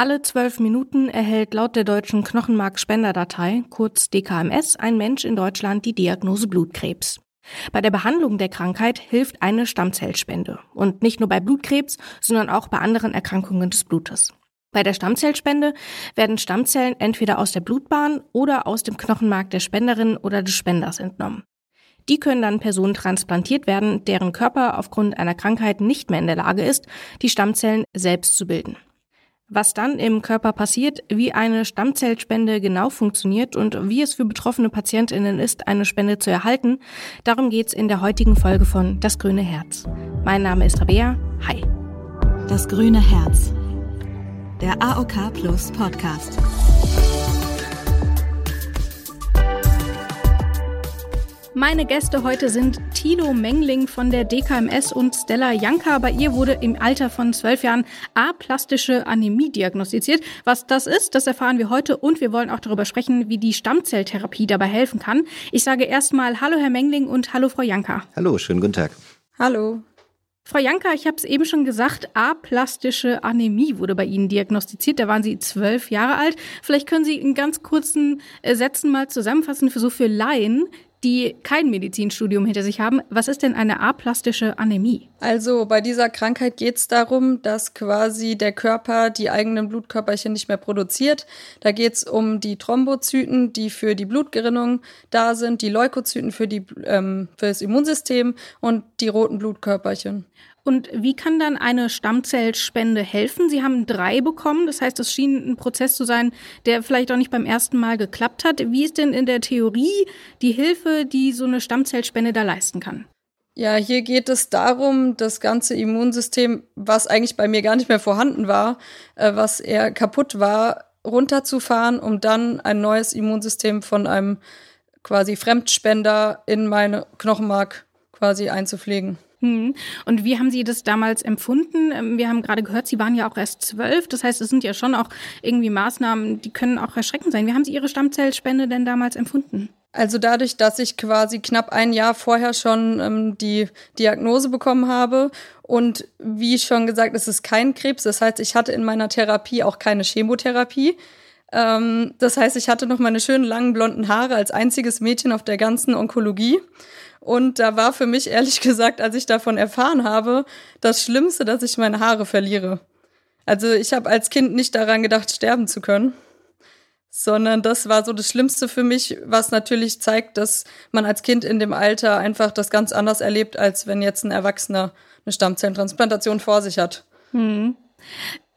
Alle zwölf Minuten erhält laut der deutschen Knochenmarkspenderdatei, kurz DKMS, ein Mensch in Deutschland die Diagnose Blutkrebs. Bei der Behandlung der Krankheit hilft eine Stammzellspende. Und nicht nur bei Blutkrebs, sondern auch bei anderen Erkrankungen des Blutes. Bei der Stammzellspende werden Stammzellen entweder aus der Blutbahn oder aus dem Knochenmark der Spenderin oder des Spenders entnommen. Die können dann Personen transplantiert werden, deren Körper aufgrund einer Krankheit nicht mehr in der Lage ist, die Stammzellen selbst zu bilden was dann im Körper passiert, wie eine Stammzellspende genau funktioniert und wie es für betroffene Patientinnen ist, eine Spende zu erhalten, darum geht's in der heutigen Folge von Das grüne Herz. Mein Name ist Rabea. Hi. Das grüne Herz. Der AOK Plus Podcast. Meine Gäste heute sind Tilo Mengling von der DKMS und Stella Janka. Bei ihr wurde im Alter von zwölf Jahren aplastische Anämie diagnostiziert. Was das ist, das erfahren wir heute und wir wollen auch darüber sprechen, wie die Stammzelltherapie dabei helfen kann. Ich sage erstmal Hallo Herr Mengling und Hallo Frau Janka. Hallo, schönen guten Tag. Hallo. Frau Janka, ich habe es eben schon gesagt, aplastische Anämie wurde bei Ihnen diagnostiziert. Da waren Sie zwölf Jahre alt. Vielleicht können Sie in ganz kurzen äh, Sätzen mal zusammenfassen für so für Laien, die kein Medizinstudium hinter sich haben. Was ist denn eine aplastische Anämie? Also bei dieser Krankheit geht es darum, dass quasi der Körper die eigenen Blutkörperchen nicht mehr produziert. Da geht es um die Thrombozyten, die für die Blutgerinnung da sind, die Leukozyten für, die, ähm, für das Immunsystem und die roten Blutkörperchen. Und wie kann dann eine Stammzellspende helfen? Sie haben drei bekommen, das heißt, es schien ein Prozess zu sein, der vielleicht auch nicht beim ersten Mal geklappt hat. Wie ist denn in der Theorie die Hilfe, die so eine Stammzellspende da leisten kann? Ja, hier geht es darum, das ganze Immunsystem, was eigentlich bei mir gar nicht mehr vorhanden war, äh, was eher kaputt war, runterzufahren, um dann ein neues Immunsystem von einem quasi Fremdspender in meine Knochenmark quasi einzupflegen. Hm. Und wie haben Sie das damals empfunden? Ähm, wir haben gerade gehört, Sie waren ja auch erst zwölf. Das heißt, es sind ja schon auch irgendwie Maßnahmen, die können auch erschreckend sein. Wie haben Sie Ihre Stammzellspende denn damals empfunden? Also dadurch, dass ich quasi knapp ein Jahr vorher schon ähm, die Diagnose bekommen habe und wie schon gesagt, es ist kein Krebs. Das heißt, ich hatte in meiner Therapie auch keine Chemotherapie. Ähm, das heißt, ich hatte noch meine schönen langen blonden Haare als einziges Mädchen auf der ganzen Onkologie. Und da war für mich ehrlich gesagt, als ich davon erfahren habe, das Schlimmste, dass ich meine Haare verliere. Also ich habe als Kind nicht daran gedacht, sterben zu können, sondern das war so das Schlimmste für mich, was natürlich zeigt, dass man als Kind in dem Alter einfach das ganz anders erlebt, als wenn jetzt ein Erwachsener eine Stammzellentransplantation vor sich hat. Hm.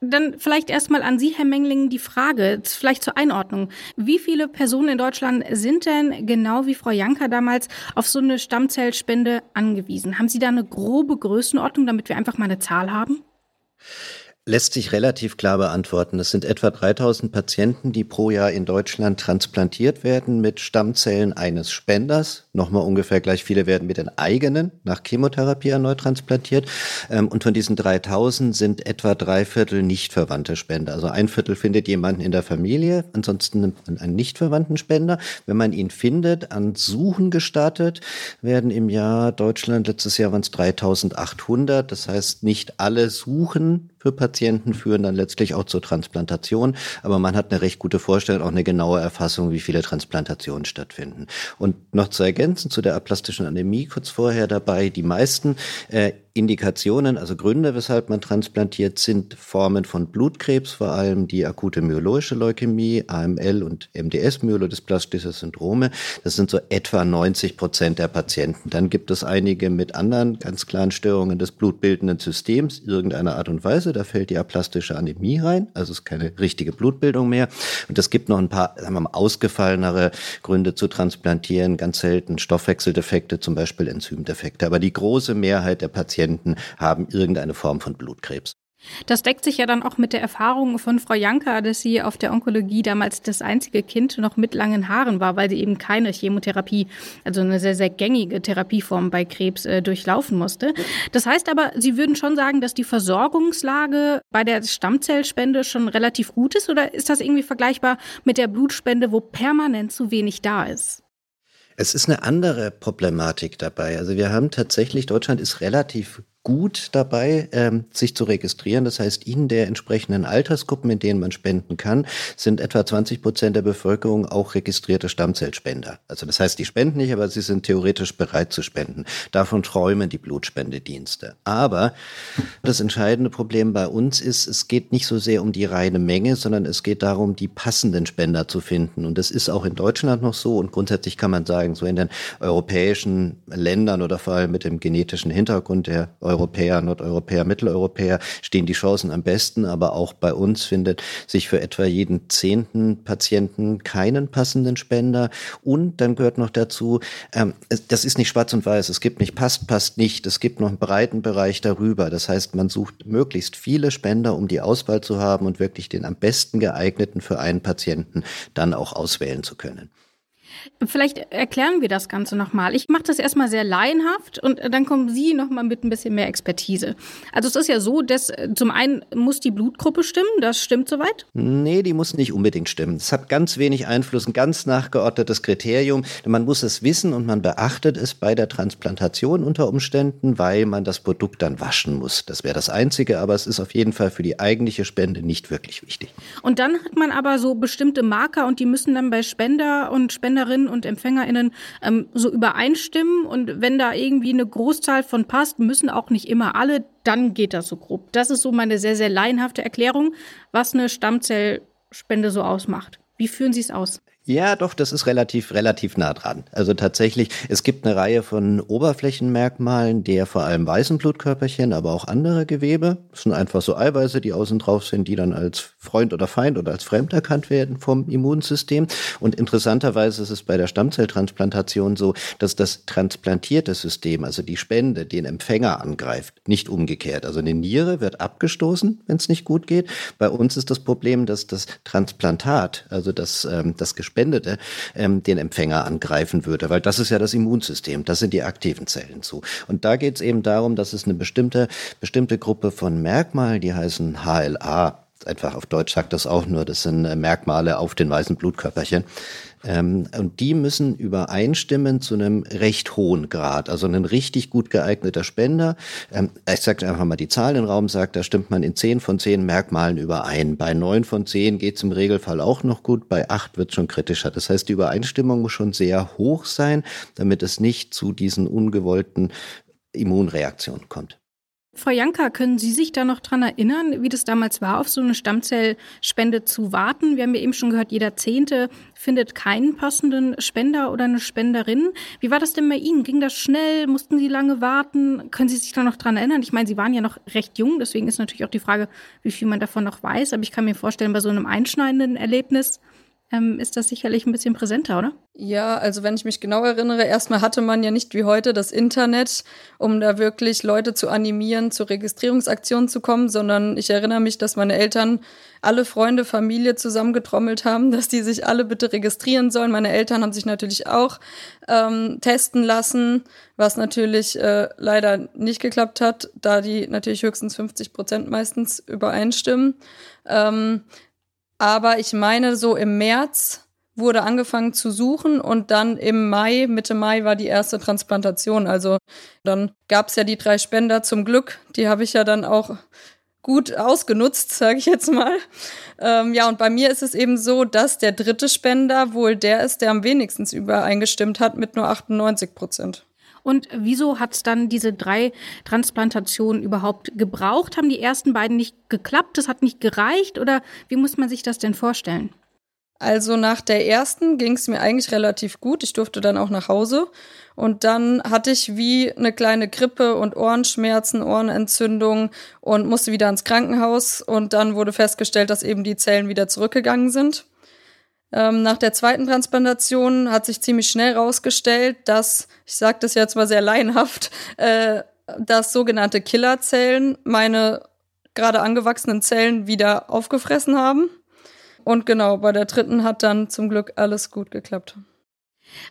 Dann vielleicht erstmal an Sie, Herr Mengling, die Frage, vielleicht zur Einordnung. Wie viele Personen in Deutschland sind denn genau wie Frau Janka damals auf so eine Stammzellspende angewiesen? Haben Sie da eine grobe Größenordnung, damit wir einfach mal eine Zahl haben? Lässt sich relativ klar beantworten. Es sind etwa 3000 Patienten, die pro Jahr in Deutschland transplantiert werden mit Stammzellen eines Spenders. Nochmal ungefähr gleich viele werden mit den eigenen nach Chemotherapie erneut transplantiert. Ähm, und von diesen 3000 sind etwa drei Viertel nicht verwandte Spender. Also ein Viertel findet jemanden in der Familie, ansonsten nimmt man einen nicht verwandten Spender. Wenn man ihn findet, an Suchen gestartet, werden im Jahr Deutschland, letztes Jahr waren es 3800. Das heißt, nicht alle suchen für Patienten führen dann letztlich auch zur Transplantation. Aber man hat eine recht gute Vorstellung, auch eine genaue Erfassung, wie viele Transplantationen stattfinden. Und noch zu ergänzen zu der aplastischen Anämie kurz vorher dabei, die meisten äh, Indikationen, also Gründe, weshalb man transplantiert, sind Formen von Blutkrebs, vor allem die akute myeloische Leukämie, AML und MDS, myelodysplastische Syndrome. Das sind so etwa 90 Prozent der Patienten. Dann gibt es einige mit anderen ganz klaren Störungen des blutbildenden Systems, irgendeiner Art und Weise. Da fällt die aplastische Anämie rein, also ist keine richtige Blutbildung mehr. Und es gibt noch ein paar, sagen wir mal, ausgefallenere Gründe zu transplantieren, ganz selten Stoffwechseldefekte, zum Beispiel Enzymdefekte. Aber die große Mehrheit der Patienten Patienten haben irgendeine Form von Blutkrebs. Das deckt sich ja dann auch mit der Erfahrung von Frau Janka, dass sie auf der Onkologie damals das einzige Kind noch mit langen Haaren war, weil sie eben keine Chemotherapie, also eine sehr, sehr gängige Therapieform bei Krebs äh, durchlaufen musste. Das heißt aber, Sie würden schon sagen, dass die Versorgungslage bei der Stammzellspende schon relativ gut ist oder ist das irgendwie vergleichbar mit der Blutspende, wo permanent zu wenig da ist? Es ist eine andere Problematik dabei. Also wir haben tatsächlich, Deutschland ist relativ gut dabei, ähm, sich zu registrieren. Das heißt, in der entsprechenden Altersgruppen, in denen man spenden kann, sind etwa 20 Prozent der Bevölkerung auch registrierte Stammzellspender. Also das heißt, die spenden nicht, aber sie sind theoretisch bereit zu spenden. Davon träumen die Blutspendedienste. Aber das entscheidende Problem bei uns ist, es geht nicht so sehr um die reine Menge, sondern es geht darum, die passenden Spender zu finden. Und das ist auch in Deutschland noch so. Und grundsätzlich kann man sagen, so in den europäischen Ländern oder vor allem mit dem genetischen Hintergrund der Europäer, Nordeuropäer, Mitteleuropäer stehen die Chancen am besten, aber auch bei uns findet sich für etwa jeden zehnten Patienten keinen passenden Spender. Und dann gehört noch dazu, ähm, das ist nicht schwarz und weiß, es gibt nicht passt, passt nicht, es gibt noch einen breiten Bereich darüber. Das heißt, man sucht möglichst viele Spender, um die Auswahl zu haben und wirklich den am besten geeigneten für einen Patienten dann auch auswählen zu können. Vielleicht erklären wir das Ganze nochmal. Ich mache das erstmal sehr laienhaft und dann kommen Sie nochmal mit ein bisschen mehr Expertise. Also es ist ja so, dass äh, zum einen muss die Blutgruppe stimmen, das stimmt soweit? Nee, die muss nicht unbedingt stimmen. Es hat ganz wenig Einfluss, ein ganz nachgeordnetes Kriterium. Man muss es wissen und man beachtet es bei der Transplantation unter Umständen, weil man das Produkt dann waschen muss. Das wäre das Einzige, aber es ist auf jeden Fall für die eigentliche Spende nicht wirklich wichtig. Und dann hat man aber so bestimmte Marker und die müssen dann bei Spender und Spenderinnen Empfängerinnen und EmpfängerInnen ähm, so übereinstimmen. Und wenn da irgendwie eine Großzahl von passt, müssen auch nicht immer alle, dann geht das so grob. Das ist so meine sehr, sehr laienhafte Erklärung, was eine Stammzellspende so ausmacht. Wie führen Sie es aus? Ja, doch, das ist relativ, relativ nah dran. Also tatsächlich, es gibt eine Reihe von Oberflächenmerkmalen der vor allem weißen Blutkörperchen, aber auch andere Gewebe. Das sind einfach so Eiweiße, die außen drauf sind, die dann als Freund oder Feind oder als fremd erkannt werden vom Immunsystem. Und interessanterweise ist es bei der Stammzelltransplantation so, dass das transplantierte System, also die Spende, den Empfänger angreift, nicht umgekehrt. Also eine Niere wird abgestoßen, wenn es nicht gut geht. Bei uns ist das Problem, dass das Transplantat, also das, ähm, das Gespendete ähm, den Empfänger angreifen würde, weil das ist ja das Immunsystem, das sind die aktiven Zellen zu. Und da geht es eben darum, dass es eine bestimmte, bestimmte Gruppe von Merkmalen, die heißen HLA, einfach auf Deutsch sagt das auch nur, das sind äh, Merkmale auf den weißen Blutkörperchen. Ähm, und die müssen übereinstimmen zu einem recht hohen Grad. Also ein richtig gut geeigneter Spender. Ähm, ich sage einfach mal die Zahl den Raum, sagt, da stimmt man in zehn von zehn Merkmalen überein. Bei neun von zehn geht es im Regelfall auch noch gut, bei acht wird schon kritischer. Das heißt, die Übereinstimmung muss schon sehr hoch sein, damit es nicht zu diesen ungewollten Immunreaktionen kommt. Frau Janka, können Sie sich da noch dran erinnern, wie das damals war, auf so eine Stammzellspende zu warten? Wir haben ja eben schon gehört, jeder Zehnte findet keinen passenden Spender oder eine Spenderin. Wie war das denn bei Ihnen? Ging das schnell? Mussten Sie lange warten? Können Sie sich da noch dran erinnern? Ich meine, Sie waren ja noch recht jung, deswegen ist natürlich auch die Frage, wie viel man davon noch weiß. Aber ich kann mir vorstellen, bei so einem einschneidenden Erlebnis ähm, ist das sicherlich ein bisschen präsenter, oder? Ja, also wenn ich mich genau erinnere, erstmal hatte man ja nicht wie heute das Internet, um da wirklich Leute zu animieren, zu Registrierungsaktionen zu kommen, sondern ich erinnere mich, dass meine Eltern alle Freunde, Familie zusammengetrommelt haben, dass die sich alle bitte registrieren sollen. Meine Eltern haben sich natürlich auch ähm, testen lassen, was natürlich äh, leider nicht geklappt hat, da die natürlich höchstens 50 Prozent meistens übereinstimmen. Ähm, aber ich meine, so im März wurde angefangen zu suchen und dann im Mai, Mitte Mai war die erste Transplantation. Also dann gab es ja die drei Spender zum Glück. Die habe ich ja dann auch gut ausgenutzt, sage ich jetzt mal. Ähm, ja, und bei mir ist es eben so, dass der dritte Spender wohl der ist, der am wenigstens übereingestimmt hat mit nur 98 Prozent. Und wieso hat es dann diese drei Transplantationen überhaupt gebraucht? Haben die ersten beiden nicht geklappt? Das hat nicht gereicht? Oder wie muss man sich das denn vorstellen? Also nach der ersten ging es mir eigentlich relativ gut. Ich durfte dann auch nach Hause. Und dann hatte ich wie eine kleine Grippe und Ohrenschmerzen, Ohrenentzündung und musste wieder ins Krankenhaus. Und dann wurde festgestellt, dass eben die Zellen wieder zurückgegangen sind. Ähm, nach der zweiten Transplantation hat sich ziemlich schnell herausgestellt, dass, ich sage das jetzt mal sehr laienhaft, äh, dass sogenannte Killerzellen meine gerade angewachsenen Zellen wieder aufgefressen haben. Und genau, bei der dritten hat dann zum Glück alles gut geklappt.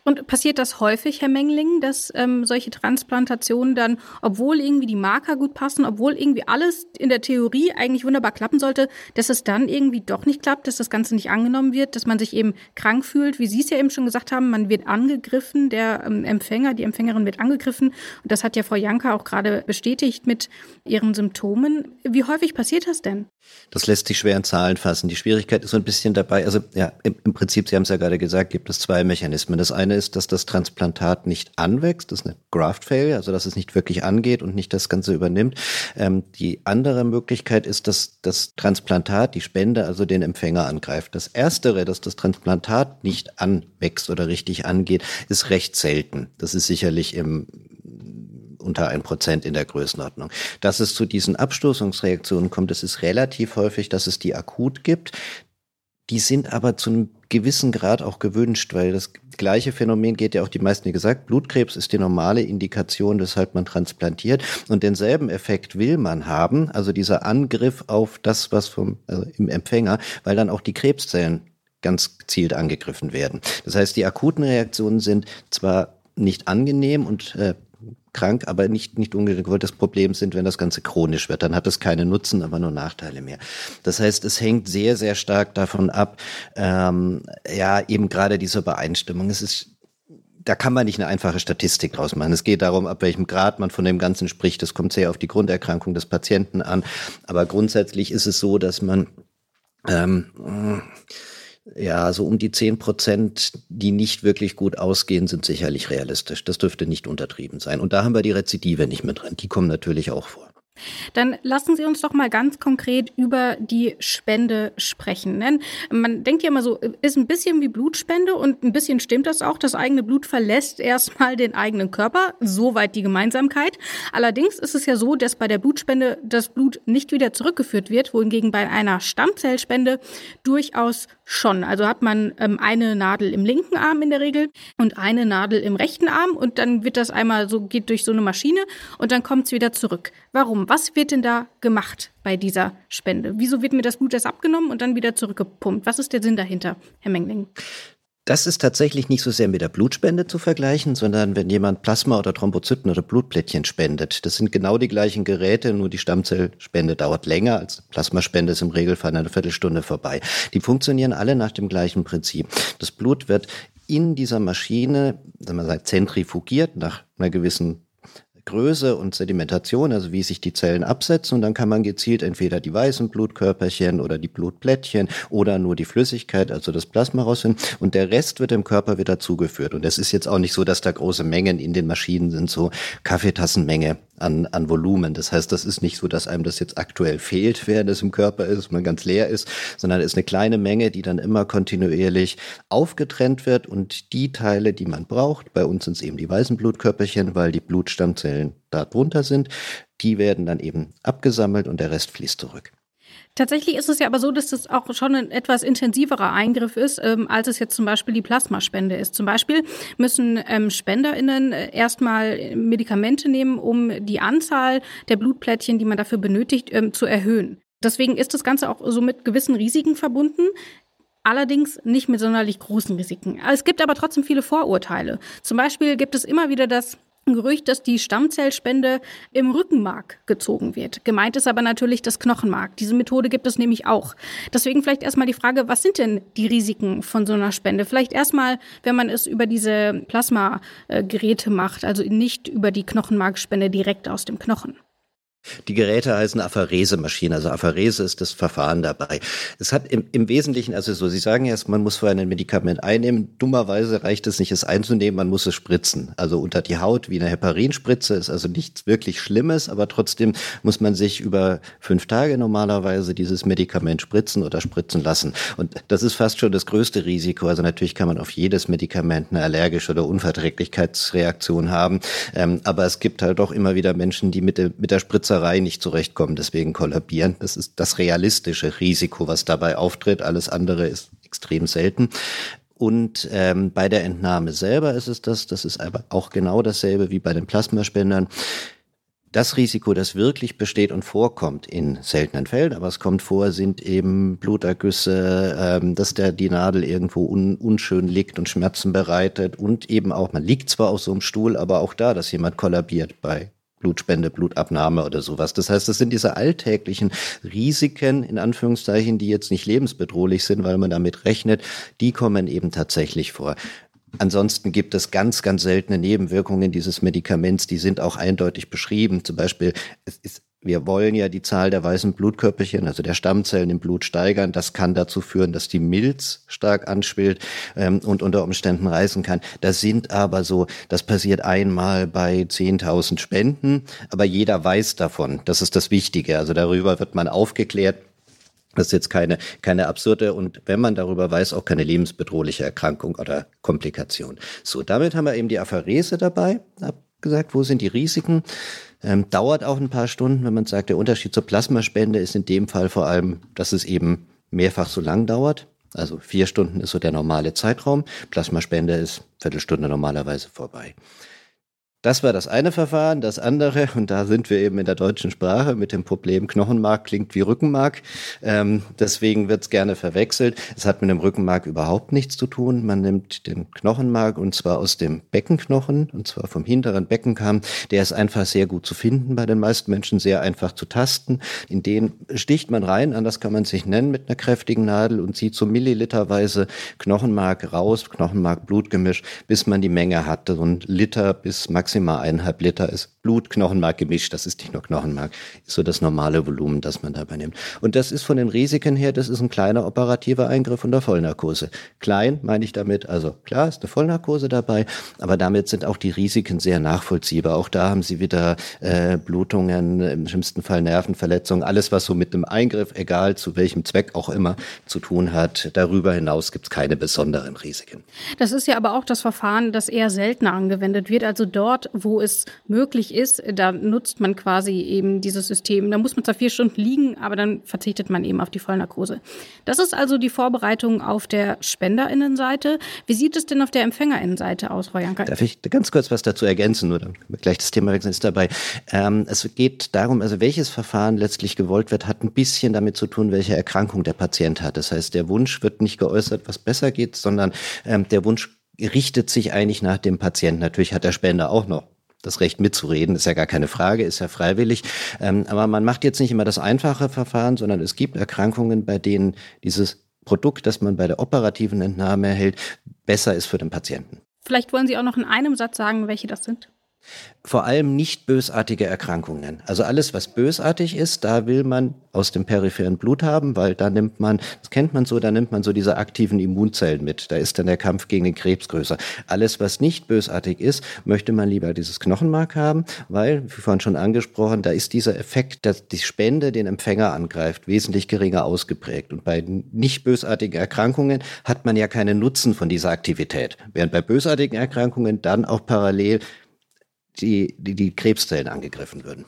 Und passiert das häufig, Herr Mengling, dass ähm, solche Transplantationen dann, obwohl irgendwie die Marker gut passen, obwohl irgendwie alles in der Theorie eigentlich wunderbar klappen sollte, dass es dann irgendwie doch nicht klappt, dass das Ganze nicht angenommen wird, dass man sich eben krank fühlt, wie Sie es ja eben schon gesagt haben, man wird angegriffen, der ähm, Empfänger, die Empfängerin wird angegriffen. Und das hat ja Frau Janka auch gerade bestätigt mit ihren Symptomen. Wie häufig passiert das denn? Das lässt sich schwer in Zahlen fassen. Die Schwierigkeit ist so ein bisschen dabei, also ja, im, im Prinzip, Sie haben es ja gerade gesagt, gibt es zwei Mechanismen. Das eine ist, dass das Transplantat nicht anwächst, das ist eine Graft Failure, also dass es nicht wirklich angeht und nicht das Ganze übernimmt. Ähm, die andere Möglichkeit ist, dass das Transplantat, die Spende, also den Empfänger angreift. Das Erstere, dass das Transplantat nicht anwächst oder richtig angeht, ist recht selten. Das ist sicherlich im unter ein Prozent in der Größenordnung. Dass es zu diesen Abstoßungsreaktionen kommt, es ist relativ häufig, dass es die akut gibt. Die sind aber zu einem gewissen Grad auch gewünscht, weil das gleiche Phänomen geht ja auch die meisten, wie gesagt, Blutkrebs ist die normale Indikation, weshalb man transplantiert. Und denselben Effekt will man haben, also dieser Angriff auf das, was vom, also im Empfänger, weil dann auch die Krebszellen ganz gezielt angegriffen werden. Das heißt, die akuten Reaktionen sind zwar nicht angenehm und äh, krank, aber nicht, nicht ungewollt. Das Problem sind, wenn das Ganze chronisch wird, dann hat es keine Nutzen, aber nur Nachteile mehr. Das heißt, es hängt sehr, sehr stark davon ab, ähm, ja, eben gerade diese Übereinstimmung. Es ist da kann man nicht eine einfache Statistik draus machen. Es geht darum, ab welchem Grad man von dem Ganzen spricht. Das kommt sehr auf die Grunderkrankung des Patienten an. Aber grundsätzlich ist es so, dass man ähm, ja, so um die zehn Prozent, die nicht wirklich gut ausgehen, sind sicherlich realistisch. Das dürfte nicht untertrieben sein. Und da haben wir die Rezidive nicht mit drin. Die kommen natürlich auch vor. Dann lassen Sie uns doch mal ganz konkret über die Spende sprechen. Denn man denkt ja immer so, ist ein bisschen wie Blutspende und ein bisschen stimmt das auch. Das eigene Blut verlässt erstmal den eigenen Körper. Soweit die Gemeinsamkeit. Allerdings ist es ja so, dass bei der Blutspende das Blut nicht wieder zurückgeführt wird, wohingegen bei einer Stammzellspende durchaus schon. Also hat man ähm, eine Nadel im linken Arm in der Regel und eine Nadel im rechten Arm und dann wird das einmal so, geht durch so eine Maschine und dann kommt es wieder zurück. Warum? Was wird denn da gemacht bei dieser Spende? Wieso wird mir das Blut erst abgenommen und dann wieder zurückgepumpt? Was ist der Sinn dahinter, Herr Mengling? Das ist tatsächlich nicht so sehr mit der Blutspende zu vergleichen, sondern wenn jemand Plasma oder Thrombozyten oder Blutplättchen spendet. Das sind genau die gleichen Geräte, nur die Stammzellspende dauert länger als Plasmaspende ist im Regelfall eine Viertelstunde vorbei. Die funktionieren alle nach dem gleichen Prinzip. Das Blut wird in dieser Maschine, wenn man sagt, zentrifugiert nach einer gewissen Größe und Sedimentation, also wie sich die Zellen absetzen. Und dann kann man gezielt entweder die weißen Blutkörperchen oder die Blutplättchen oder nur die Flüssigkeit, also das Plasma rausfinden. Und der Rest wird dem Körper wieder zugeführt. Und es ist jetzt auch nicht so, dass da große Mengen in den Maschinen sind, so Kaffeetassenmenge an, an Volumen. Das heißt, das ist nicht so, dass einem das jetzt aktuell fehlt, während es im Körper ist, man ganz leer ist, sondern es ist eine kleine Menge, die dann immer kontinuierlich aufgetrennt wird und die Teile, die man braucht, bei uns sind es eben die weißen Blutkörperchen, weil die Blutstammzellen da drunter sind, die werden dann eben abgesammelt und der Rest fließt zurück. Tatsächlich ist es ja aber so, dass das auch schon ein etwas intensiverer Eingriff ist, ähm, als es jetzt zum Beispiel die Plasmaspende ist. Zum Beispiel müssen ähm, SpenderInnen äh, erstmal Medikamente nehmen, um die Anzahl der Blutplättchen, die man dafür benötigt, ähm, zu erhöhen. Deswegen ist das Ganze auch so mit gewissen Risiken verbunden. Allerdings nicht mit sonderlich großen Risiken. Es gibt aber trotzdem viele Vorurteile. Zum Beispiel gibt es immer wieder das ein Gerücht, dass die Stammzellspende im Rückenmark gezogen wird. Gemeint ist aber natürlich das Knochenmark. Diese Methode gibt es nämlich auch. Deswegen vielleicht erstmal die Frage, was sind denn die Risiken von so einer Spende? Vielleicht erstmal, wenn man es über diese Plasmageräte macht, also nicht über die Knochenmarkspende direkt aus dem Knochen. Die Geräte heißen Apherese-Maschinen, also Apherese ist das Verfahren dabei. Es hat im, im Wesentlichen, also so, Sie sagen erst, man muss vorher ein Medikament einnehmen. Dummerweise reicht es nicht, es einzunehmen, man muss es spritzen. Also unter die Haut wie eine Heparinspritze ist also nichts wirklich Schlimmes, aber trotzdem muss man sich über fünf Tage normalerweise dieses Medikament spritzen oder spritzen lassen. Und das ist fast schon das größte Risiko. Also natürlich kann man auf jedes Medikament eine allergische oder Unverträglichkeitsreaktion haben. Ähm, aber es gibt halt doch immer wieder Menschen, die mit, der mit der Spritze Ketzerei nicht zurechtkommen, deswegen kollabieren. Das ist das realistische Risiko, was dabei auftritt. Alles andere ist extrem selten. Und ähm, bei der Entnahme selber ist es das, das ist aber auch genau dasselbe wie bei den Plasmaspendern. Das Risiko, das wirklich besteht und vorkommt in seltenen Fällen, aber es kommt vor, sind eben Blutergüsse, ähm, dass der die Nadel irgendwo un, unschön liegt und Schmerzen bereitet und eben auch, man liegt zwar auf so einem Stuhl, aber auch da, dass jemand kollabiert bei Blutspende, Blutabnahme oder sowas. Das heißt, das sind diese alltäglichen Risiken, in Anführungszeichen, die jetzt nicht lebensbedrohlich sind, weil man damit rechnet, die kommen eben tatsächlich vor. Ansonsten gibt es ganz, ganz seltene Nebenwirkungen dieses Medikaments, die sind auch eindeutig beschrieben. Zum Beispiel, es ist wir wollen ja die Zahl der weißen Blutkörperchen, also der Stammzellen im Blut steigern. Das kann dazu führen, dass die Milz stark anschwillt ähm, und unter Umständen reißen kann. Das sind aber so, das passiert einmal bei 10.000 Spenden, aber jeder weiß davon. Das ist das Wichtige. Also darüber wird man aufgeklärt. Das ist jetzt keine, keine absurde und wenn man darüber weiß, auch keine lebensbedrohliche Erkrankung oder Komplikation. So, damit haben wir eben die Apharese dabei, hab gesagt, wo sind die Risiken? Ähm, dauert auch ein paar Stunden, wenn man sagt, der Unterschied zur Plasmaspende ist in dem Fall vor allem, dass es eben mehrfach so lang dauert. Also vier Stunden ist so der normale Zeitraum. Plasmaspende ist Viertelstunde normalerweise vorbei. Das war das eine Verfahren. Das andere, und da sind wir eben in der deutschen Sprache mit dem Problem, Knochenmark klingt wie Rückenmark. Ähm, deswegen wird es gerne verwechselt. Es hat mit dem Rückenmark überhaupt nichts zu tun. Man nimmt den Knochenmark und zwar aus dem Beckenknochen, und zwar vom hinteren Beckenkamm. Der ist einfach sehr gut zu finden bei den meisten Menschen, sehr einfach zu tasten. In den sticht man rein, anders kann man sich nennen, mit einer kräftigen Nadel und zieht so milliliterweise Knochenmark raus, Knochenmark-Blutgemisch, bis man die Menge hat. So ein Liter bis maximal maximal eineinhalb Liter ist Blut, Knochenmark gemischt. Das ist nicht nur Knochenmark, ist so das normale Volumen, das man dabei nimmt. Und das ist von den Risiken her, das ist ein kleiner operativer Eingriff unter Vollnarkose. Klein meine ich damit, also klar ist eine Vollnarkose dabei, aber damit sind auch die Risiken sehr nachvollziehbar. Auch da haben Sie wieder äh, Blutungen, im schlimmsten Fall Nervenverletzungen, alles was so mit einem Eingriff, egal zu welchem Zweck auch immer, zu tun hat. Darüber hinaus gibt es keine besonderen Risiken. Das ist ja aber auch das Verfahren, das eher seltener angewendet wird. Also dort wo es möglich ist, da nutzt man quasi eben dieses System. Da muss man zwar vier Stunden liegen, aber dann verzichtet man eben auf die Vollnarkose. Das ist also die Vorbereitung auf der Spenderinnenseite. Wie sieht es denn auf der Empfängerinnenseite aus, Frau Janker? Darf ich ganz kurz was dazu ergänzen, oder gleich das Thema wechseln ist dabei. Ähm, es geht darum, also welches Verfahren letztlich gewollt wird, hat ein bisschen damit zu tun, welche Erkrankung der Patient hat. Das heißt, der Wunsch wird nicht geäußert, was besser geht, sondern ähm, der Wunsch richtet sich eigentlich nach dem Patienten. Natürlich hat der Spender auch noch das Recht mitzureden, ist ja gar keine Frage, ist ja freiwillig. Ähm, aber man macht jetzt nicht immer das einfache Verfahren, sondern es gibt Erkrankungen, bei denen dieses Produkt, das man bei der operativen Entnahme erhält, besser ist für den Patienten. Vielleicht wollen Sie auch noch in einem Satz sagen, welche das sind. Vor allem nicht bösartige Erkrankungen. Also alles, was bösartig ist, da will man aus dem peripheren Blut haben, weil da nimmt man, das kennt man so, da nimmt man so diese aktiven Immunzellen mit. Da ist dann der Kampf gegen den Krebs größer. Alles, was nicht bösartig ist, möchte man lieber dieses Knochenmark haben, weil, wie vorhin schon angesprochen, da ist dieser Effekt, dass die Spende den Empfänger angreift, wesentlich geringer ausgeprägt. Und bei nicht bösartigen Erkrankungen hat man ja keinen Nutzen von dieser Aktivität. Während bei bösartigen Erkrankungen dann auch parallel die, die, die Krebszellen angegriffen würden.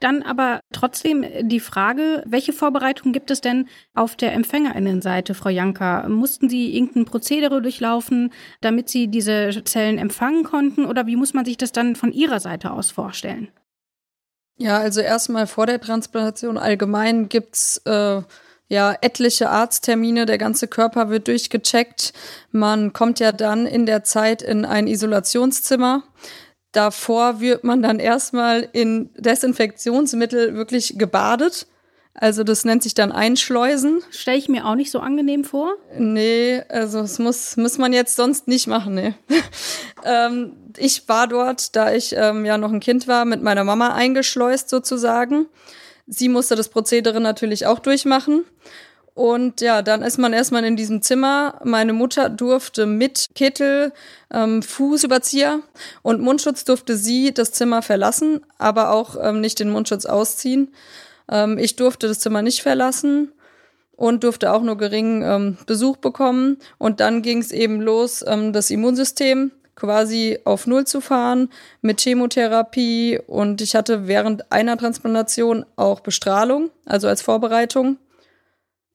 Dann aber trotzdem die Frage, welche Vorbereitungen gibt es denn auf der Empfängerinnenseite, Frau Janka? Mussten Sie irgendein Prozedere durchlaufen, damit Sie diese Zellen empfangen konnten? Oder wie muss man sich das dann von Ihrer Seite aus vorstellen? Ja, also erstmal vor der Transplantation allgemein gibt's äh, ja etliche Arzttermine, der ganze Körper wird durchgecheckt. Man kommt ja dann in der Zeit in ein Isolationszimmer davor wird man dann erstmal in Desinfektionsmittel wirklich gebadet. Also das nennt sich dann Einschleusen. Stelle ich mir auch nicht so angenehm vor. Nee, also das muss, muss man jetzt sonst nicht machen, nee. ähm, ich war dort, da ich ähm, ja noch ein Kind war, mit meiner Mama eingeschleust sozusagen. Sie musste das Prozedere natürlich auch durchmachen. Und ja, dann ist man erstmal in diesem Zimmer. Meine Mutter durfte mit Kittel, ähm, Fußüberzieher und Mundschutz durfte sie das Zimmer verlassen, aber auch ähm, nicht den Mundschutz ausziehen. Ähm, ich durfte das Zimmer nicht verlassen und durfte auch nur geringen ähm, Besuch bekommen. Und dann ging es eben los, ähm, das Immunsystem quasi auf Null zu fahren mit Chemotherapie. Und ich hatte während einer Transplantation auch Bestrahlung, also als Vorbereitung.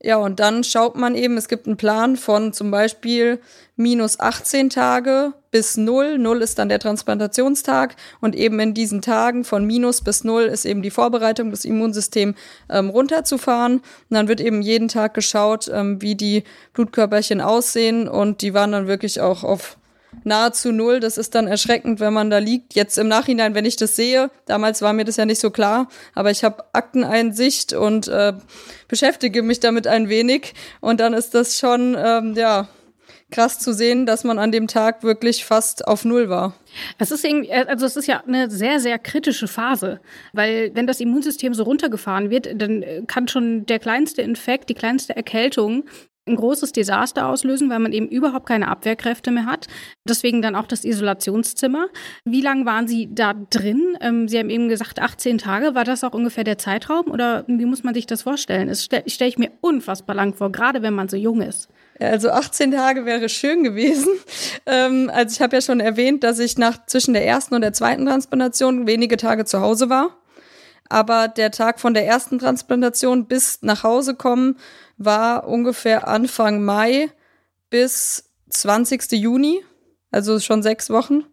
Ja, und dann schaut man eben, es gibt einen Plan von zum Beispiel minus 18 Tage bis null. Null ist dann der Transplantationstag und eben in diesen Tagen von minus bis null ist eben die Vorbereitung, das Immunsystem ähm, runterzufahren. Und dann wird eben jeden Tag geschaut, ähm, wie die Blutkörperchen aussehen und die waren dann wirklich auch auf nahezu null. Das ist dann erschreckend, wenn man da liegt. Jetzt im Nachhinein, wenn ich das sehe, damals war mir das ja nicht so klar, aber ich habe Akteneinsicht und äh, beschäftige mich damit ein wenig. Und dann ist das schon, ähm, ja, krass zu sehen, dass man an dem Tag wirklich fast auf Null war. Es ist irgendwie, äh, also es ist ja eine sehr, sehr kritische Phase, weil wenn das Immunsystem so runtergefahren wird, dann äh, kann schon der kleinste Infekt, die kleinste Erkältung ein großes Desaster auslösen, weil man eben überhaupt keine Abwehrkräfte mehr hat. Deswegen dann auch das Isolationszimmer. Wie lange waren Sie da drin? Ähm, Sie haben eben gesagt 18 Tage. War das auch ungefähr der Zeitraum oder wie muss man sich das vorstellen? Das stelle stell ich mir unfassbar lang vor, gerade wenn man so jung ist. Also 18 Tage wäre schön gewesen. Ähm, also ich habe ja schon erwähnt, dass ich nach zwischen der ersten und der zweiten Transplantation wenige Tage zu Hause war. Aber der Tag von der ersten Transplantation bis nach Hause kommen war ungefähr Anfang Mai bis 20. Juni, also schon sechs Wochen.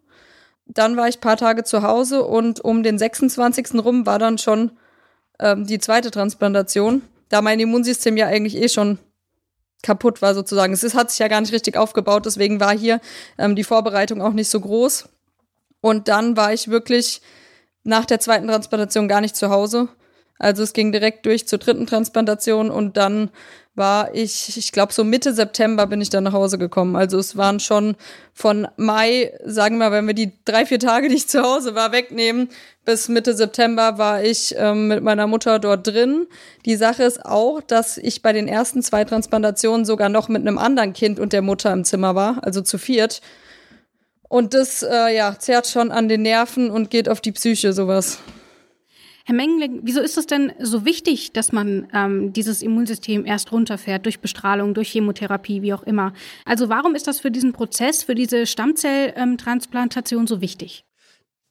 Dann war ich paar Tage zu Hause und um den 26. rum war dann schon ähm, die zweite Transplantation, da mein Immunsystem ja eigentlich eh schon kaputt war sozusagen. Es ist, hat sich ja gar nicht richtig aufgebaut, deswegen war hier ähm, die Vorbereitung auch nicht so groß. Und dann war ich wirklich nach der zweiten Transplantation gar nicht zu Hause. Also es ging direkt durch zur dritten Transplantation und dann war ich, ich glaube, so Mitte September bin ich dann nach Hause gekommen. Also es waren schon von Mai, sagen wir, wenn wir die drei, vier Tage, die ich zu Hause war, wegnehmen, bis Mitte September war ich ähm, mit meiner Mutter dort drin. Die Sache ist auch, dass ich bei den ersten zwei Transplantationen sogar noch mit einem anderen Kind und der Mutter im Zimmer war, also zu viert. Und das, äh, ja, zerrt schon an den Nerven und geht auf die Psyche, sowas. Herr Mengele, wieso ist es denn so wichtig, dass man ähm, dieses Immunsystem erst runterfährt durch Bestrahlung, durch Chemotherapie, wie auch immer? Also warum ist das für diesen Prozess, für diese Stammzelltransplantation so wichtig?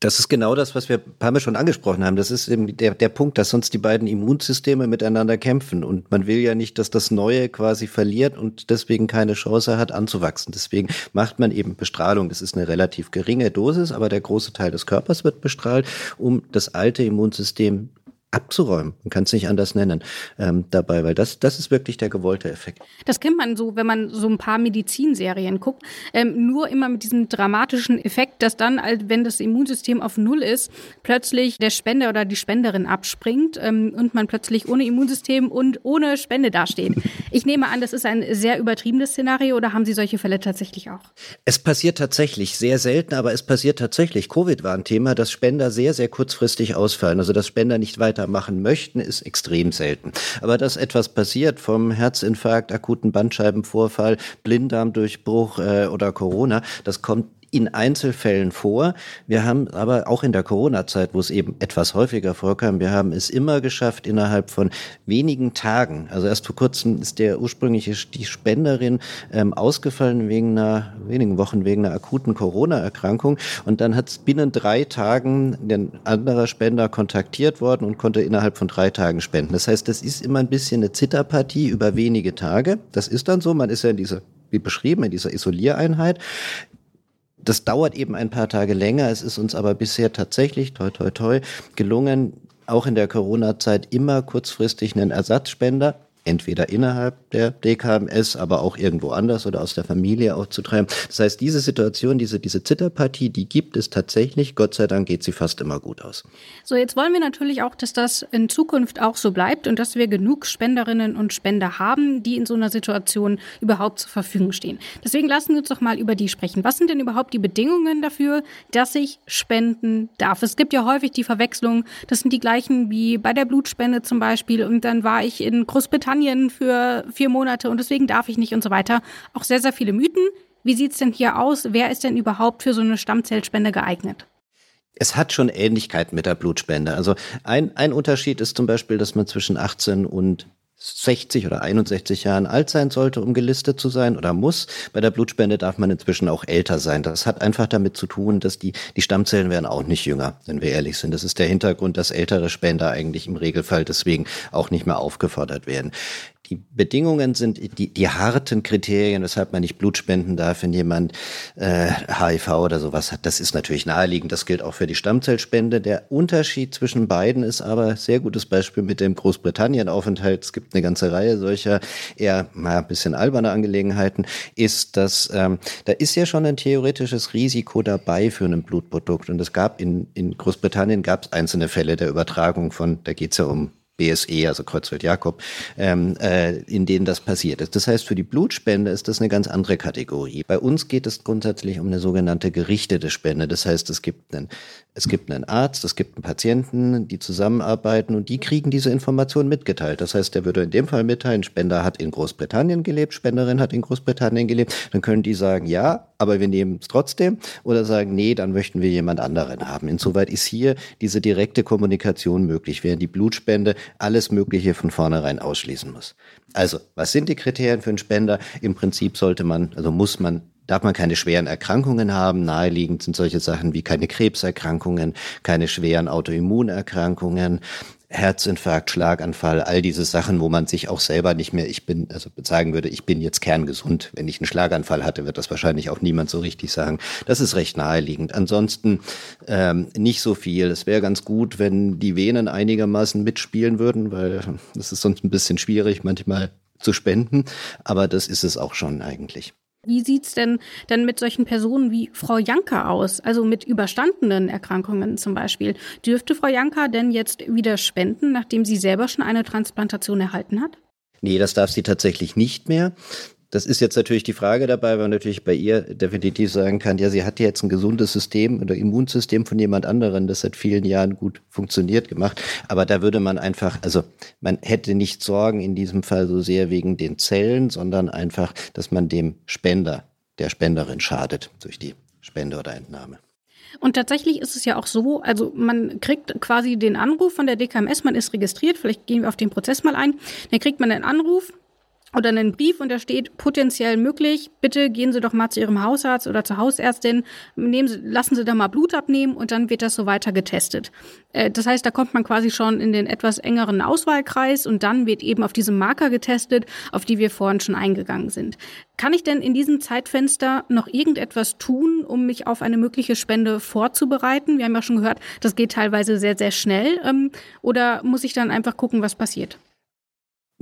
Das ist genau das, was wir ein paar Mal schon angesprochen haben. Das ist eben der, der Punkt, dass sonst die beiden Immunsysteme miteinander kämpfen. Und man will ja nicht, dass das Neue quasi verliert und deswegen keine Chance hat, anzuwachsen. Deswegen macht man eben Bestrahlung. Das ist eine relativ geringe Dosis, aber der große Teil des Körpers wird bestrahlt, um das alte Immunsystem abzuräumen. Man kann es nicht anders nennen ähm, dabei, weil das, das ist wirklich der gewollte Effekt. Das kennt man so, wenn man so ein paar Medizinserien guckt, ähm, nur immer mit diesem dramatischen Effekt, dass dann, wenn das Immunsystem auf Null ist, plötzlich der Spender oder die Spenderin abspringt ähm, und man plötzlich ohne Immunsystem und ohne Spende dasteht. Ich nehme an, das ist ein sehr übertriebenes Szenario oder haben Sie solche Fälle tatsächlich auch? Es passiert tatsächlich sehr selten, aber es passiert tatsächlich. Covid war ein Thema, dass Spender sehr, sehr kurzfristig ausfallen, also dass Spender nicht weiter weitermachen möchten, ist extrem selten. Aber dass etwas passiert vom Herzinfarkt, akuten Bandscheibenvorfall, Blinddarmdurchbruch äh, oder Corona, das kommt in Einzelfällen vor. Wir haben aber auch in der Corona-Zeit, wo es eben etwas häufiger vorkam, wir haben es immer geschafft, innerhalb von wenigen Tagen, also erst vor kurzem ist der ursprüngliche, die Spenderin ähm, ausgefallen wegen einer, wenigen Wochen wegen einer akuten Corona-Erkrankung und dann hat es binnen drei Tagen ein anderer Spender kontaktiert worden und konnte innerhalb von drei Tagen spenden. Das heißt, das ist immer ein bisschen eine Zitterpartie über wenige Tage. Das ist dann so, man ist ja in dieser wie beschrieben, in dieser Isoliereinheit. Das dauert eben ein paar Tage länger. Es ist uns aber bisher tatsächlich, toi, toi, toi, gelungen, auch in der Corona-Zeit immer kurzfristig einen Ersatzspender entweder innerhalb der DKMS, aber auch irgendwo anders oder aus der Familie aufzutreiben. Das heißt, diese Situation, diese, diese Zitterpartie, die gibt es tatsächlich. Gott sei Dank geht sie fast immer gut aus. So, jetzt wollen wir natürlich auch, dass das in Zukunft auch so bleibt und dass wir genug Spenderinnen und Spender haben, die in so einer Situation überhaupt zur Verfügung stehen. Deswegen lassen wir uns doch mal über die sprechen. Was sind denn überhaupt die Bedingungen dafür, dass ich spenden darf? Es gibt ja häufig die Verwechslung, das sind die gleichen wie bei der Blutspende zum Beispiel und dann war ich in Großbritannien Großbritannien für vier Monate und deswegen darf ich nicht und so weiter. Auch sehr, sehr viele Mythen. Wie sieht es denn hier aus? Wer ist denn überhaupt für so eine Stammzellspende geeignet? Es hat schon Ähnlichkeiten mit der Blutspende. Also ein, ein Unterschied ist zum Beispiel, dass man zwischen 18 und 60 oder 61 Jahren alt sein sollte, um gelistet zu sein oder muss. Bei der Blutspende darf man inzwischen auch älter sein. Das hat einfach damit zu tun, dass die, die Stammzellen werden auch nicht jünger, wenn wir ehrlich sind. Das ist der Hintergrund, dass ältere Spender eigentlich im Regelfall deswegen auch nicht mehr aufgefordert werden. Die Bedingungen sind die, die harten Kriterien, weshalb man nicht Blut spenden darf, wenn jemand äh, HIV oder sowas hat. Das ist natürlich naheliegend. Das gilt auch für die Stammzellspende. Der Unterschied zwischen beiden ist aber sehr gutes Beispiel mit dem Großbritannien-Aufenthalt. Es gibt eine ganze Reihe solcher eher mal ein bisschen alberne Angelegenheiten. Ist, dass ähm, da ist ja schon ein theoretisches Risiko dabei für ein Blutprodukt. Und es gab in, in Großbritannien gab es einzelne Fälle der Übertragung von, da geht es ja um BSE, also Kreuzfeld-Jakob, ähm, äh, in denen das passiert ist. Das heißt, für die Blutspende ist das eine ganz andere Kategorie. Bei uns geht es grundsätzlich um eine sogenannte gerichtete Spende. Das heißt, es gibt einen, es gibt einen Arzt, es gibt einen Patienten, die zusammenarbeiten und die kriegen diese Information mitgeteilt. Das heißt, der würde in dem Fall mitteilen, Spender hat in Großbritannien gelebt, Spenderin hat in Großbritannien gelebt. Dann können die sagen, ja, aber wir nehmen es trotzdem oder sagen, nee, dann möchten wir jemand anderen haben. Insoweit ist hier diese direkte Kommunikation möglich, während die Blutspende alles Mögliche von vornherein ausschließen muss. Also, was sind die Kriterien für einen Spender? Im Prinzip sollte man, also muss man darf man keine schweren Erkrankungen haben. Naheliegend sind solche Sachen wie keine Krebserkrankungen, keine schweren Autoimmunerkrankungen, Herzinfarkt, Schlaganfall, all diese Sachen, wo man sich auch selber nicht mehr, ich bin, also sagen würde, ich bin jetzt kerngesund. Wenn ich einen Schlaganfall hatte, wird das wahrscheinlich auch niemand so richtig sagen. Das ist recht naheliegend. Ansonsten ähm, nicht so viel. Es wäre ganz gut, wenn die Venen einigermaßen mitspielen würden, weil es ist sonst ein bisschen schwierig, manchmal zu spenden. Aber das ist es auch schon eigentlich. Wie sieht's denn denn mit solchen Personen wie Frau Janker aus, also mit überstandenen Erkrankungen zum Beispiel? Dürfte Frau Janker denn jetzt wieder spenden, nachdem sie selber schon eine Transplantation erhalten hat? Nee, das darf sie tatsächlich nicht mehr. Das ist jetzt natürlich die Frage dabei, weil man natürlich bei ihr definitiv sagen kann, ja, sie hat jetzt ein gesundes System oder Immunsystem von jemand anderen, das seit vielen Jahren gut funktioniert gemacht. Aber da würde man einfach, also man hätte nicht Sorgen in diesem Fall so sehr wegen den Zellen, sondern einfach, dass man dem Spender, der Spenderin schadet durch die Spende oder Entnahme. Und tatsächlich ist es ja auch so, also man kriegt quasi den Anruf von der DKMS, man ist registriert, vielleicht gehen wir auf den Prozess mal ein, dann kriegt man einen Anruf, oder einen Brief und da steht potenziell möglich, bitte gehen Sie doch mal zu Ihrem Hausarzt oder zur Hausärztin, nehmen Sie, lassen Sie da mal Blut abnehmen und dann wird das so weiter getestet. Äh, das heißt, da kommt man quasi schon in den etwas engeren Auswahlkreis und dann wird eben auf diese Marker getestet, auf die wir vorhin schon eingegangen sind. Kann ich denn in diesem Zeitfenster noch irgendetwas tun, um mich auf eine mögliche Spende vorzubereiten? Wir haben ja schon gehört, das geht teilweise sehr, sehr schnell. Ähm, oder muss ich dann einfach gucken, was passiert?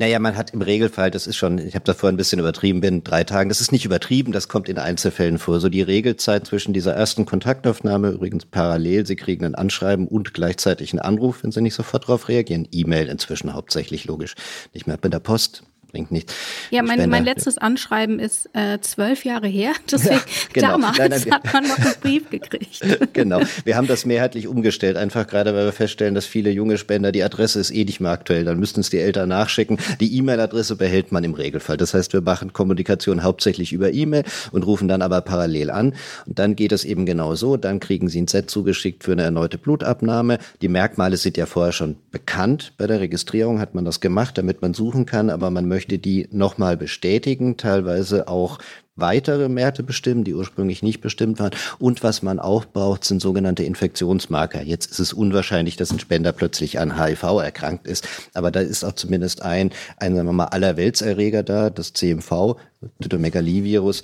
Naja, man hat im Regelfall, das ist schon, ich habe da vorhin ein bisschen übertrieben, bin drei Tagen, das ist nicht übertrieben, das kommt in Einzelfällen vor. So die Regelzeit zwischen dieser ersten Kontaktaufnahme, übrigens parallel, Sie kriegen ein Anschreiben und gleichzeitig einen Anruf, wenn Sie nicht sofort darauf reagieren. E-Mail inzwischen hauptsächlich, logisch. Nicht mehr mit der Post, bringt nichts. Ja, mein, mein letztes Anschreiben ist äh, zwölf Jahre her. Deswegen ja, genau. damals nein, nein, hat man noch einen Brief gekriegt. genau. Wir haben das mehrheitlich umgestellt, einfach gerade weil wir feststellen, dass viele junge Spender, die Adresse ist eh nicht mehr aktuell, dann müssten es die Eltern nachschicken. Die E-Mail-Adresse behält man im Regelfall. Das heißt, wir machen Kommunikation hauptsächlich über E-Mail und rufen dann aber parallel an. Und dann geht es eben genau so. Dann kriegen Sie ein Set zugeschickt für eine erneute Blutabnahme. Die Merkmale sind ja vorher schon bekannt. Bei der Registrierung hat man das gemacht, damit man suchen kann, aber man möchte möchte die nochmal bestätigen, teilweise auch weitere Werte bestimmen, die ursprünglich nicht bestimmt waren. Und was man auch braucht, sind sogenannte Infektionsmarker. Jetzt ist es unwahrscheinlich, dass ein Spender plötzlich an HIV erkrankt ist. Aber da ist auch zumindest ein, ein sagen wir mal, Allerweltserreger da, das CMV, Cytomegalivirus,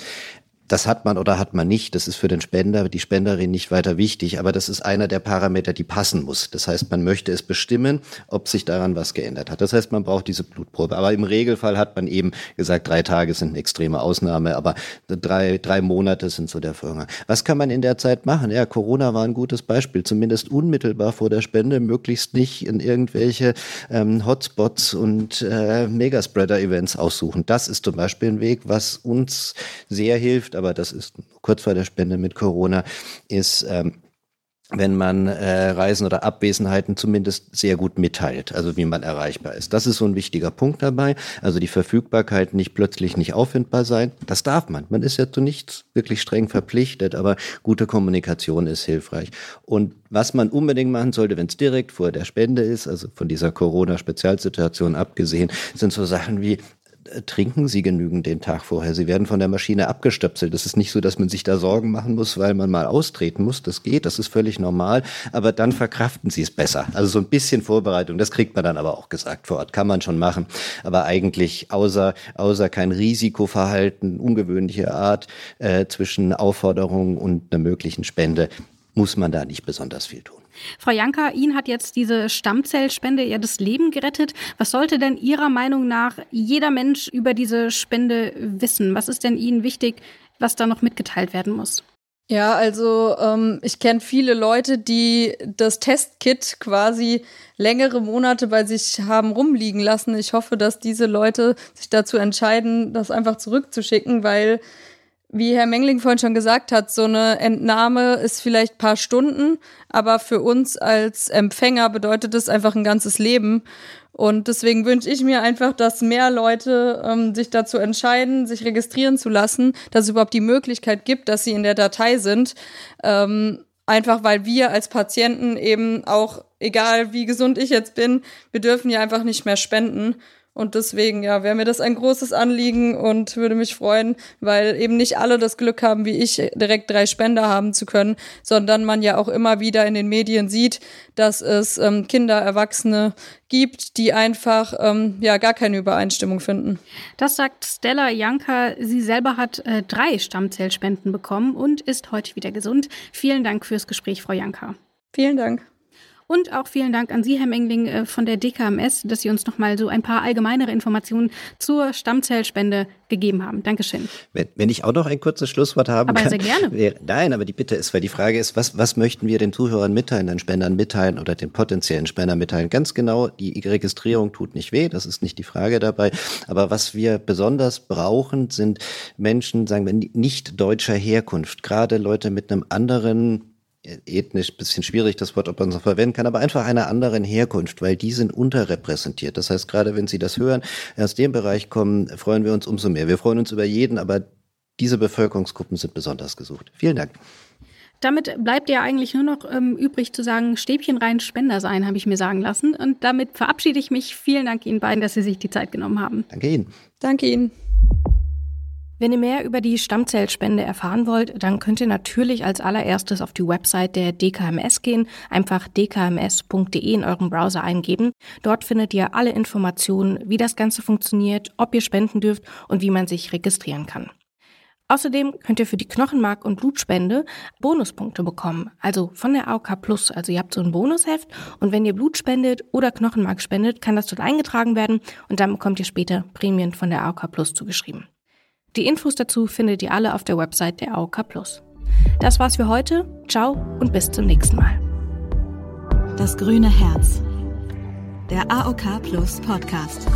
das hat man oder hat man nicht. Das ist für den Spender, die Spenderin nicht weiter wichtig. Aber das ist einer der Parameter, die passen muss. Das heißt, man möchte es bestimmen, ob sich daran was geändert hat. Das heißt, man braucht diese Blutprobe. Aber im Regelfall hat man eben gesagt, drei Tage sind eine extreme Ausnahme, aber drei, drei Monate sind so der Vorgang. Was kann man in der Zeit machen? Ja, Corona war ein gutes Beispiel. Zumindest unmittelbar vor der Spende, möglichst nicht in irgendwelche ähm, Hotspots und äh, Megaspreader-Events aussuchen. Das ist zum Beispiel ein Weg, was uns sehr hilft, aber das ist kurz vor der Spende mit Corona, ist, ähm, wenn man äh, Reisen oder Abwesenheiten zumindest sehr gut mitteilt, also wie man erreichbar ist. Das ist so ein wichtiger Punkt dabei. Also die Verfügbarkeit nicht plötzlich nicht auffindbar sein. Das darf man. Man ist ja zu nichts wirklich streng verpflichtet, aber gute Kommunikation ist hilfreich. Und was man unbedingt machen sollte, wenn es direkt vor der Spende ist, also von dieser Corona-Spezialsituation abgesehen, sind so Sachen wie trinken Sie genügend den Tag vorher. Sie werden von der Maschine abgestöpselt. Es ist nicht so, dass man sich da Sorgen machen muss, weil man mal austreten muss. Das geht, das ist völlig normal. Aber dann verkraften Sie es besser. Also so ein bisschen Vorbereitung, das kriegt man dann aber auch gesagt vor Ort. Kann man schon machen. Aber eigentlich außer, außer kein Risikoverhalten, ungewöhnliche Art äh, zwischen Aufforderung und einer möglichen Spende, muss man da nicht besonders viel tun. Frau Janka, Ihnen hat jetzt diese Stammzellspende ja das Leben gerettet. Was sollte denn Ihrer Meinung nach jeder Mensch über diese Spende wissen? Was ist denn Ihnen wichtig, was da noch mitgeteilt werden muss? Ja, also ähm, ich kenne viele Leute, die das Testkit quasi längere Monate bei sich haben rumliegen lassen. Ich hoffe, dass diese Leute sich dazu entscheiden, das einfach zurückzuschicken, weil wie Herr Mengling vorhin schon gesagt hat, so eine Entnahme ist vielleicht paar Stunden, aber für uns als Empfänger bedeutet es einfach ein ganzes Leben. Und deswegen wünsche ich mir einfach, dass mehr Leute ähm, sich dazu entscheiden, sich registrieren zu lassen, dass es überhaupt die Möglichkeit gibt, dass sie in der Datei sind. Ähm, einfach weil wir als Patienten eben auch, egal wie gesund ich jetzt bin, wir dürfen ja einfach nicht mehr spenden. Und deswegen, ja, wäre mir das ein großes Anliegen und würde mich freuen, weil eben nicht alle das Glück haben, wie ich, direkt drei Spender haben zu können, sondern man ja auch immer wieder in den Medien sieht, dass es ähm, Kinder, Erwachsene gibt, die einfach ähm, ja gar keine Übereinstimmung finden. Das sagt Stella Janka. Sie selber hat äh, drei Stammzellspenden bekommen und ist heute wieder gesund. Vielen Dank fürs Gespräch, Frau Janka. Vielen Dank. Und auch vielen Dank an Sie, Herr Mengling äh, von der DKMS, dass Sie uns nochmal so ein paar allgemeinere Informationen zur Stammzellspende gegeben haben. Dankeschön. Wenn, wenn ich auch noch ein kurzes Schlusswort haben aber sehr gerne. Wäre, nein, aber die Bitte ist, weil die Frage ist, was, was möchten wir den Zuhörern mitteilen, den Spendern mitteilen oder den potenziellen Spendern mitteilen? Ganz genau, die Registrierung tut nicht weh, das ist nicht die Frage dabei. Aber was wir besonders brauchen, sind Menschen, sagen wir, nicht deutscher Herkunft. Gerade Leute mit einem anderen ethnisch bisschen schwierig, das Wort, ob man es verwenden kann, aber einfach einer anderen Herkunft, weil die sind unterrepräsentiert. Das heißt, gerade wenn Sie das hören, aus dem Bereich kommen, freuen wir uns umso mehr. Wir freuen uns über jeden, aber diese Bevölkerungsgruppen sind besonders gesucht. Vielen Dank. Damit bleibt ja eigentlich nur noch ähm, übrig zu sagen, Stäbchen rein, Spender sein, habe ich mir sagen lassen. Und damit verabschiede ich mich. Vielen Dank Ihnen beiden, dass Sie sich die Zeit genommen haben. Danke Ihnen. Danke Ihnen. Wenn ihr mehr über die Stammzellspende erfahren wollt, dann könnt ihr natürlich als allererstes auf die Website der DKMS gehen, einfach dkms.de in eurem Browser eingeben. Dort findet ihr alle Informationen, wie das Ganze funktioniert, ob ihr spenden dürft und wie man sich registrieren kann. Außerdem könnt ihr für die Knochenmark- und Blutspende Bonuspunkte bekommen, also von der AOK Plus. Also ihr habt so ein Bonusheft und wenn ihr Blut spendet oder Knochenmark spendet, kann das dort eingetragen werden und dann bekommt ihr später Prämien von der AOK Plus zugeschrieben. Die Infos dazu findet ihr alle auf der Website der AOK Plus. Das war's für heute. Ciao und bis zum nächsten Mal. Das grüne Herz. Der AOK Plus Podcast.